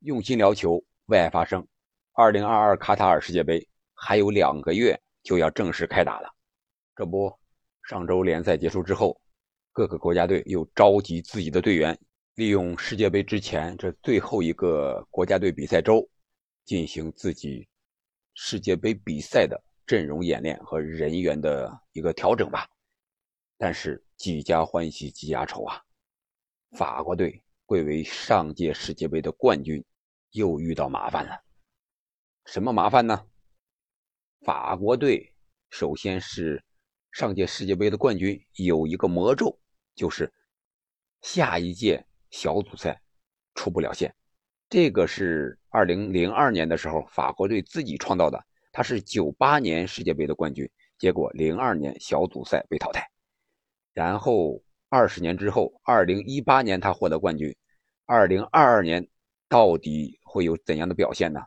用心聊球，为爱发声。二零二二卡塔尔世界杯还有两个月就要正式开打了。这不，上周联赛结束之后，各个国家队又召集自己的队员，利用世界杯之前这最后一个国家队比赛周，进行自己世界杯比赛的阵容演练和人员的一个调整吧。但是几家欢喜几家愁啊！法国队贵为上届世界杯的冠军，又遇到麻烦了。什么麻烦呢？法国队首先是上届世界杯的冠军，有一个魔咒，就是下一届小组赛出不了线。这个是二零零二年的时候法国队自己创造的。他是九八年世界杯的冠军，结果零二年小组赛被淘汰。然后二十年之后，二零一八年他获得冠军，二零二二年到底会有怎样的表现呢？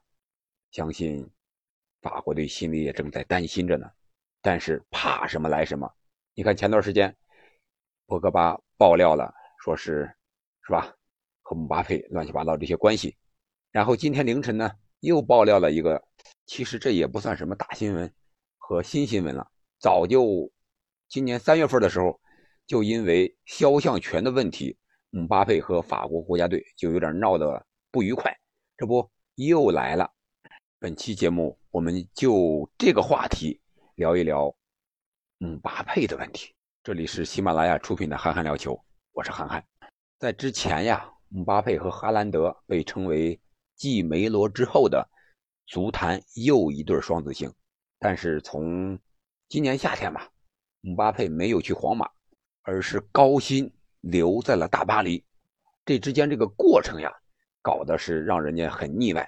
相信法国队心里也正在担心着呢。但是怕什么来什么，你看前段时间博格巴爆料了，说是是吧，和姆巴佩乱七八糟这些关系。然后今天凌晨呢又爆料了一个，其实这也不算什么大新闻和新新闻了，早就今年三月份的时候。就因为肖像权的问题，姆巴佩和法国国家队就有点闹得不愉快。这不又来了？本期节目我们就这个话题聊一聊姆巴佩的问题。这里是喜马拉雅出品的《憨憨聊球》，我是憨憨。在之前呀，姆巴佩和哈兰德被称为继梅罗之后的足坛又一对双子星。但是从今年夏天吧，姆巴佩没有去皇马。而是高薪留在了大巴黎，这之间这个过程呀，搞的是让人家很腻歪。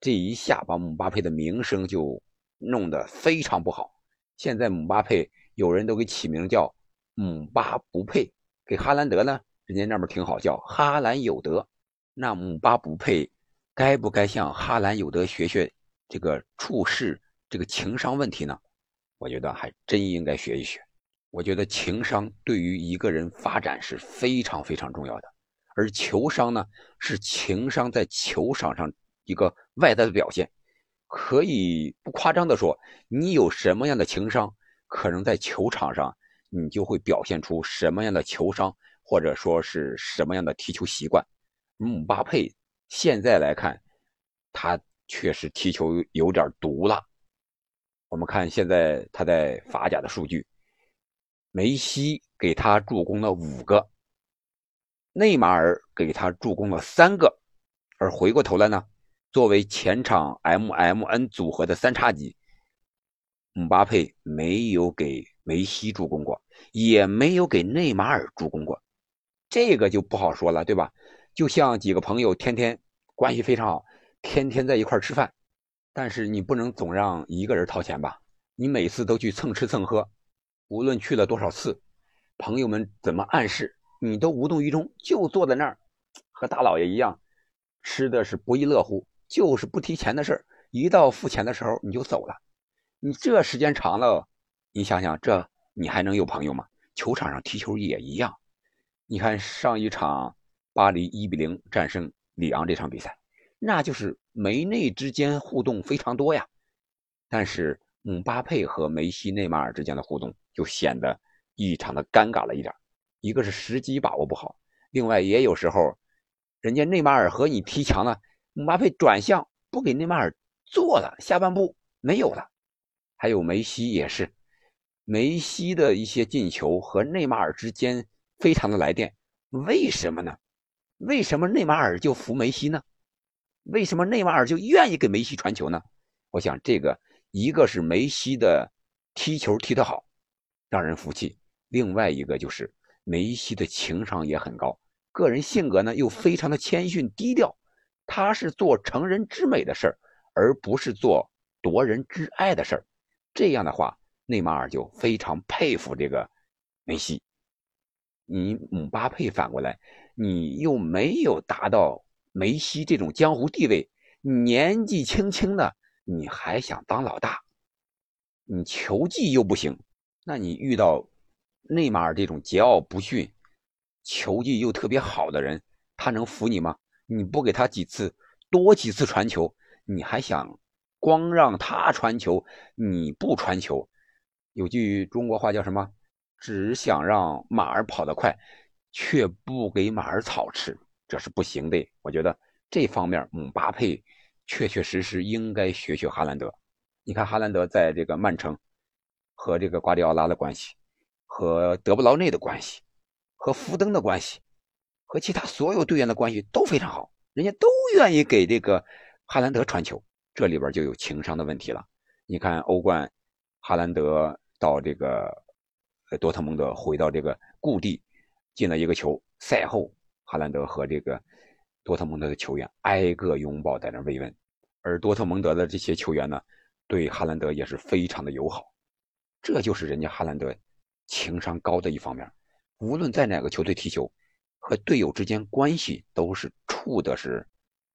这一下把姆巴佩的名声就弄得非常不好。现在姆巴佩有人都给起名叫“姆巴不配”，给哈兰德呢，人家那边挺好，叫“哈兰有德”。那姆巴不配，该不该向哈兰有德学学这个处事这个情商问题呢？我觉得还真应该学一学。我觉得情商对于一个人发展是非常非常重要的，而球商呢，是情商在球场上一个外在的表现。可以不夸张的说，你有什么样的情商，可能在球场上你就会表现出什么样的球商，或者说是什么样的踢球习惯。姆巴佩现在来看，他确实踢球有点毒了。我们看现在他在法甲的数据。梅西给他助攻了五个，内马尔给他助攻了三个，而回过头来呢，作为前场 M M N 组合的三叉戟，姆巴佩没有给梅西助攻过，也没有给内马尔助攻过，这个就不好说了，对吧？就像几个朋友天天关系非常好，天天在一块吃饭，但是你不能总让一个人掏钱吧？你每次都去蹭吃蹭喝。无论去了多少次，朋友们怎么暗示，你都无动于衷，就坐在那儿，和大老爷一样，吃的是不亦乐乎，就是不提钱的事儿。一到付钱的时候，你就走了。你这时间长了，你想想，这你还能有朋友吗？球场上踢球也一样。你看上一场巴黎一比零战胜里昂这场比赛，那就是梅内之间互动非常多呀。但是姆巴佩和梅西、内马尔之间的互动。就显得异常的尴尬了一点，一个是时机把握不好，另外也有时候，人家内马尔和你踢墙了，姆巴佩转向不给内马尔做了，下半步没有了。还有梅西也是，梅西的一些进球和内马尔之间非常的来电，为什么呢？为什么内马尔就服梅西呢？为什么内马尔就愿意给梅西传球呢？我想这个一个是梅西的踢球踢得好。让人服气。另外一个就是梅西的情商也很高，个人性格呢又非常的谦逊低调。他是做成人之美的事儿，而不是做夺人之爱的事儿。这样的话，内马尔就非常佩服这个梅西。你姆巴佩反过来，你又没有达到梅西这种江湖地位，年纪轻轻的你还想当老大，你球技又不行。那你遇到内马尔这种桀骜不驯、球技又特别好的人，他能服你吗？你不给他几次多几次传球，你还想光让他传球，你不传球？有句中国话叫什么？只想让马儿跑得快，却不给马儿草吃，这是不行的。我觉得这方面姆巴佩确确实实应该学学哈兰德。你看哈兰德在这个曼城和这个瓜迪奥拉的关系，和德布劳内的关系，和福登的关系，和其他所有队员的关系都非常好，人家都愿意给这个哈兰德传球，这里边就有情商的问题了。你看欧冠，哈兰德到这个。多特蒙德回到这个故地，进了一个球。赛后，哈兰德和这个多特蒙德的球员挨个拥抱，在那慰问。而多特蒙德的这些球员呢，对哈兰德也是非常的友好。这就是人家哈兰德情商高的一方面。无论在哪个球队踢球，和队友之间关系都是处的是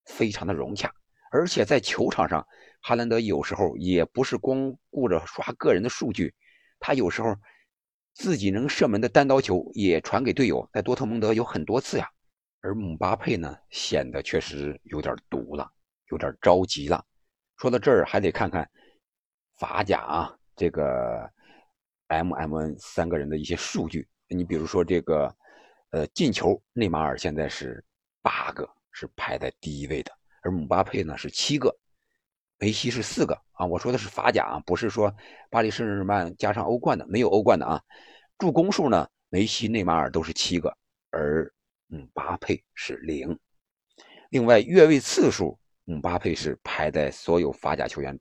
非常的融洽。而且在球场上，哈兰德有时候也不是光顾着刷个人的数据，他有时候。自己能射门的单刀球也传给队友，在多特蒙德有很多次呀。而姆巴佩呢，显得确实有点毒了，有点着急了。说到这儿，还得看看法甲啊，这个 M M N 三个人的一些数据。你比如说这个，呃，进球，内马尔现在是八个，是排在第一位的，而姆巴佩呢是七个。梅西是四个啊，我说的是法甲啊，不是说巴黎圣日耳曼加上欧冠的，没有欧冠的啊。助攻数呢，梅西、内马尔都是七个，而姆巴佩是零。另外越位次数，姆巴佩是排在所有法甲球员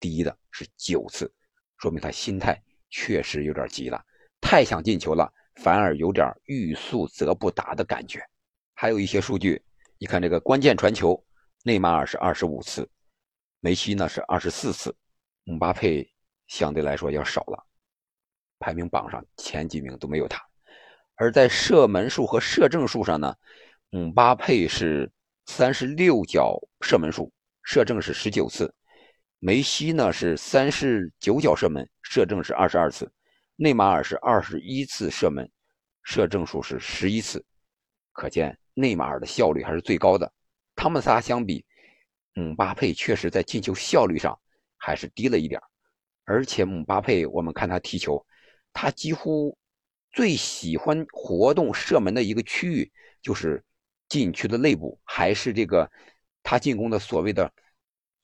第一的，是九次，说明他心态确实有点急了，太想进球了，反而有点欲速则不达的感觉。还有一些数据，你看这个关键传球，内马尔是二十五次。梅西呢是二十四次，姆巴佩相对来说要少了，排名榜上前几名都没有他。而在射门数和射正数上呢，姆巴佩是三十六脚射门数，射正是十九次；梅西呢是三十九脚射门，射正是二十二次；内马尔是二十一次射门，射正数是十一次。可见内马尔的效率还是最高的。他们仨相比。姆巴佩确实在进球效率上还是低了一点而且姆巴佩，我们看他踢球，他几乎最喜欢活动射门的一个区域就是禁区的内部，还是这个他进攻的所谓的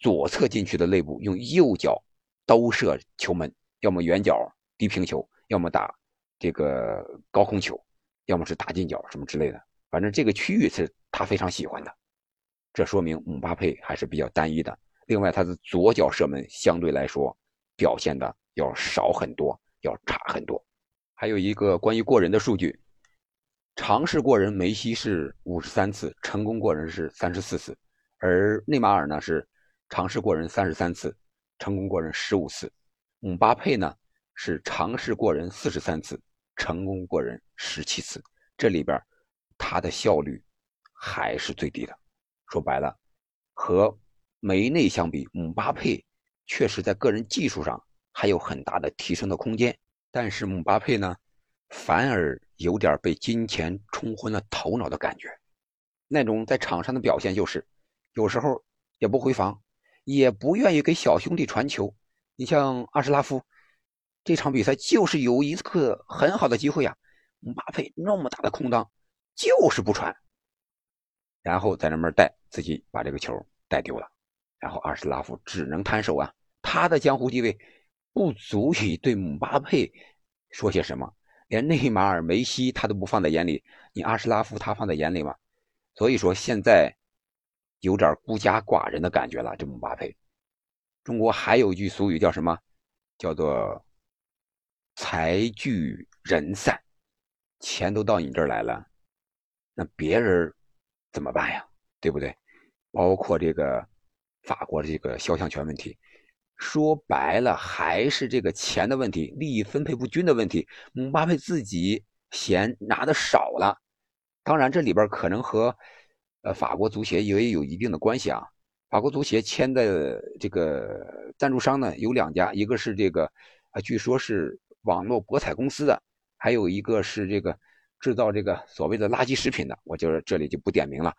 左侧禁区的内部，用右脚兜射球门，要么远角低平球，要么打这个高空球，要么是打近角什么之类的，反正这个区域是他非常喜欢的。这说明姆巴佩还是比较单一的。另外，他的左脚射门相对来说表现的要少很多，要差很多。还有一个关于过人的数据，尝试过人，梅西是五十三次，成功过人是三十四次，而内马尔呢是尝试过人三十三次，成功过人十五次。姆巴佩呢是尝试过人四十三次，成功过人十七次。这里边他的效率还是最低的。说白了，和梅内相比，姆巴佩确实在个人技术上还有很大的提升的空间。但是姆巴佩呢，反而有点被金钱冲昏了头脑的感觉。那种在场上的表现就是，有时候也不回防，也不愿意给小兄弟传球。你像阿什拉夫，这场比赛就是有一个很好的机会啊，姆巴佩那么大的空当，就是不传。然后在那边带，自己把这个球带丢了，然后阿什拉夫只能摊手啊，他的江湖地位不足以对姆巴佩说些什么，连内马尔、梅西他都不放在眼里，你阿什拉夫他放在眼里吗？所以说现在有点孤家寡人的感觉了，这姆巴佩。中国还有一句俗语叫什么？叫做财聚人散，钱都到你这儿来了，那别人。怎么办呀？对不对？包括这个法国的这个肖像权问题，说白了还是这个钱的问题，利益分配不均的问题。姆巴佩自己嫌拿的少了，当然这里边可能和呃法国足协也有一定的关系啊。法国足协签的这个赞助商呢有两家，一个是这个啊，据说是网络博彩公司的，还有一个是这个。制造这个所谓的垃圾食品的，我就这里就不点名了。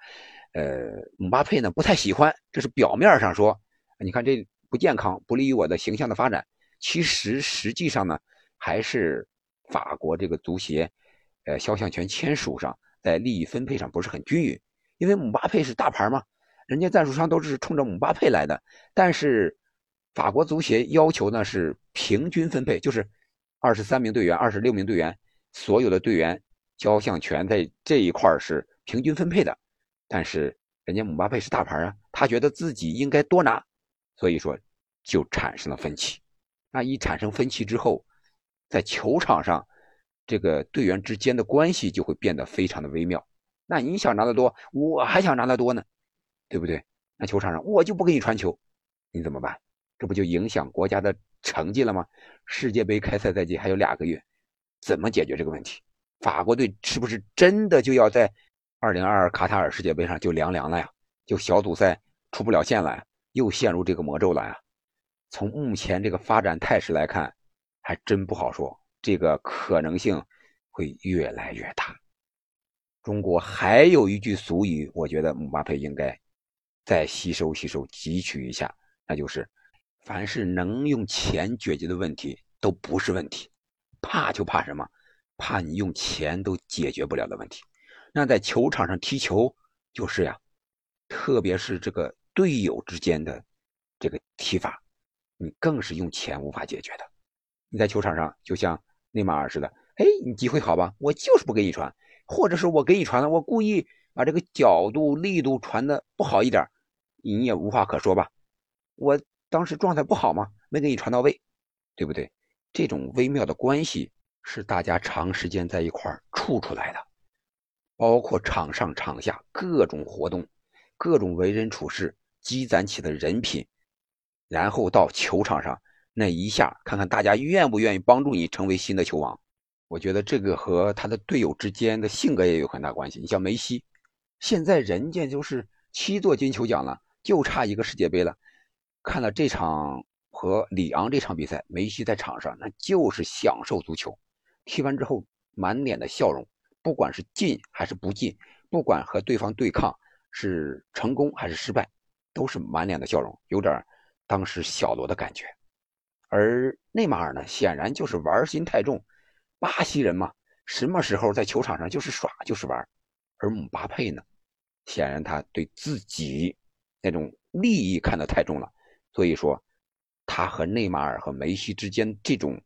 呃，姆巴佩呢不太喜欢，这是表面上说，你看这不健康，不利于我的形象的发展。其实实际上呢，还是法国这个足协，呃，肖像权签署上在利益分配上不是很均匀。因为姆巴佩是大牌嘛，人家赞助商都是冲着姆巴佩来的。但是法国足协要求呢是平均分配，就是二十三名队员、二十六名队员，所有的队员肖像权在这一块是平均分配的。但是人家姆巴佩是大牌啊，他觉得自己应该多拿，所以说就产生了分歧。那一产生分歧之后，在球场上，这个队员之间的关系就会变得非常的微妙。那你想拿得多，我还想拿得多呢，对不对？那球场上我就不给你传球，你怎么办？这不就影响国家的成绩了吗？世界杯开赛在即，还有两个月，怎么解决这个问题？法国队是不是真的就要在？二零二二卡塔尔世界杯上就凉凉了呀，就小组赛出不了线了呀，又陷入这个魔咒了呀。从目前这个发展态势来看，还真不好说，这个可能性会越来越大。中国还有一句俗语，我觉得姆巴佩应该再吸收吸收，汲取一下，那就是：凡是能用钱解决的问题都不是问题，怕就怕什么？怕你用钱都解决不了的问题。那在球场上踢球就是呀，特别是这个队友之间的这个踢法，你更是用钱无法解决的。你在球场上就像内马尔似的，哎，你机会好吧，我就是不给你传，或者是我给你传了，我故意把这个角度、力度传的不好一点，你也无话可说吧？我当时状态不好吗？没给你传到位，对不对？这种微妙的关系是大家长时间在一块处出来的。包括场上场下各种活动，各种为人处事积攒起的人品，然后到球场上那一下，看看大家愿不愿意帮助你成为新的球王。我觉得这个和他的队友之间的性格也有很大关系。你像梅西，现在人家就是七座金球奖了，就差一个世界杯了。看了这场和里昂这场比赛，梅西在场上那就是享受足球，踢完之后满脸的笑容。不管是进还是不进，不管和对方对抗是成功还是失败，都是满脸的笑容，有点当时小罗的感觉。而内马尔呢，显然就是玩心太重，巴西人嘛，什么时候在球场上就是耍就是玩。而姆巴佩呢，显然他对自己那种利益看得太重了，所以说他和内马尔和梅西之间这种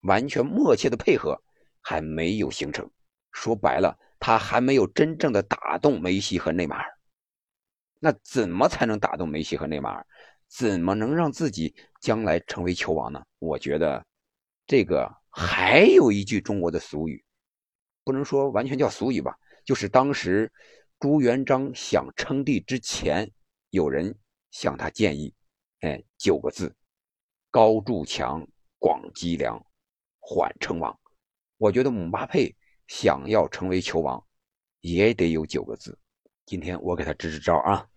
完全默契的配合还没有形成。说白了，他还没有真正的打动梅西和内马尔。那怎么才能打动梅西和内马尔？怎么能让自己将来成为球王呢？我觉得，这个还有一句中国的俗语，不能说完全叫俗语吧，就是当时朱元璋想称帝之前，有人向他建议，哎，九个字：高筑墙，广积粮，缓称王。我觉得姆巴佩。想要成为球王，也得有九个字。今天我给他支支招啊，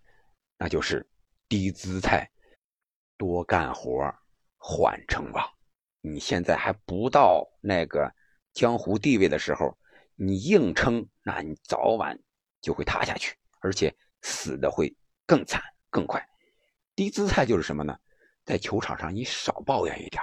那就是低姿态，多干活，缓称王。你现在还不到那个江湖地位的时候，你硬撑，那你早晚就会塌下去，而且死的会更惨更快。低姿态就是什么呢？在球场上你少抱怨一点，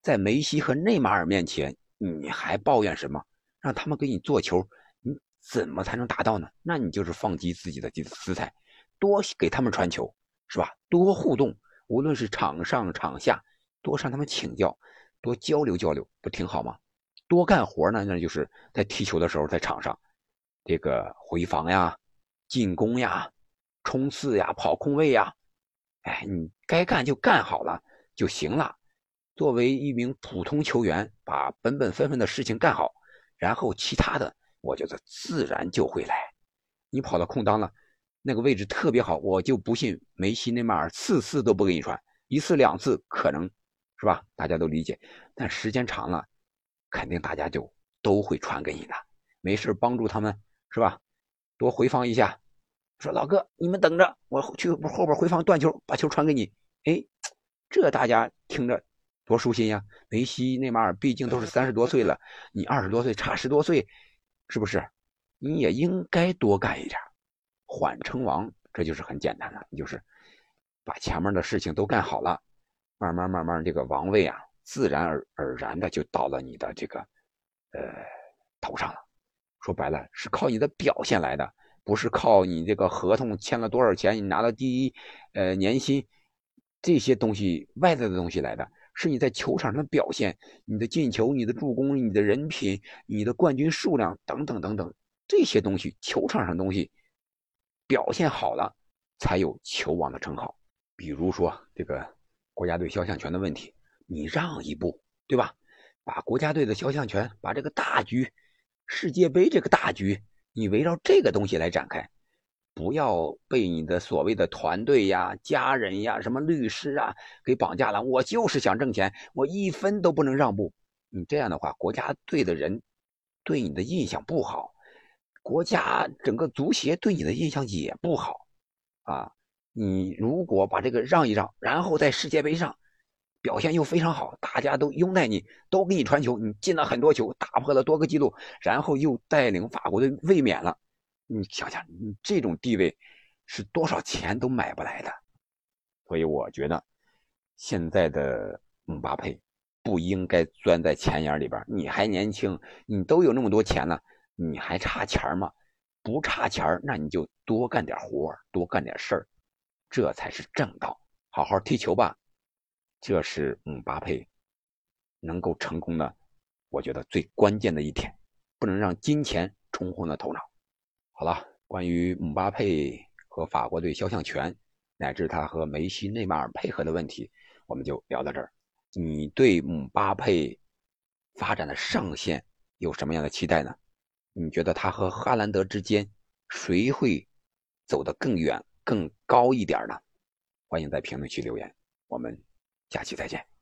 在梅西和内马尔面前，你还抱怨什么？让他们给你做球，你怎么才能达到呢？那你就是放低自己的姿态，多给他们传球，是吧？多互动，无论是场上场下，多向他们请教，多交流交流，不挺好吗？多干活呢，那就是在踢球的时候，在场上，这个回防呀、进攻呀、冲刺呀、跑空位呀，哎，你该干就干好了就行了。作为一名普通球员，把本本分分的事情干好。然后其他的，我觉得自然就会来。你跑到空当了，那个位置特别好，我就不信梅西、内马尔次次都不给你传，一次两次可能是吧？大家都理解。但时间长了，肯定大家就都会传给你的。没事帮助他们是吧？多回防一下，说老哥，你们等着，我去后边回防断球，把球传给你。哎，这大家听着。多舒心呀！梅西、内马尔毕竟都是三十多岁了，你二十多岁，差十多岁，是不是？你也应该多干一点，缓称王，这就是很简单的，就是把前面的事情都干好了，慢慢慢慢这个王位啊，自然而而然的就到了你的这个呃头上了。说白了是靠你的表现来的，不是靠你这个合同签了多少钱，你拿到第一呃年薪这些东西外在的东西来的，是你在球场上的表现，你的进球、你的助攻、你的人品、你的冠军数量等等等等这些东西，球场上东西表现好了，才有球王的称号。比如说这个国家队肖像权的问题，你让一步，对吧？把国家队的肖像权，把这个大局。世界杯这个大局，你围绕这个东西来展开，不要被你的所谓的团队呀、家人呀、什么律师啊给绑架了。我就是想挣钱，我一分都不能让步。你这样的话，国家队的人对你的印象不好，国家整个足协对你的印象也不好啊。你如果把这个让一让，然后在世界杯上。表现又非常好，大家都拥戴你，都给你传球，你进了很多球，打破了多个记录，然后又带领法国队卫冕了。你想想，你这种地位是多少钱都买不来的。所以我觉得，现在的姆巴佩不应该钻在钱眼里边。你还年轻，你都有那么多钱了，你还差钱吗？不差钱那你就多干点活，多干点事儿，这才是正道。好好踢球吧。这是姆巴佩能够成功的，我觉得最关键的一点，不能让金钱冲昏了头脑。好了，关于姆巴佩和法国队肖像权，乃至他和梅西、内马尔配合的问题，我们就聊到这儿。你对姆巴佩发展的上限有什么样的期待呢？你觉得他和哈兰德之间谁会走得更远、更高一点的？欢迎在评论区留言，我们。下期再见。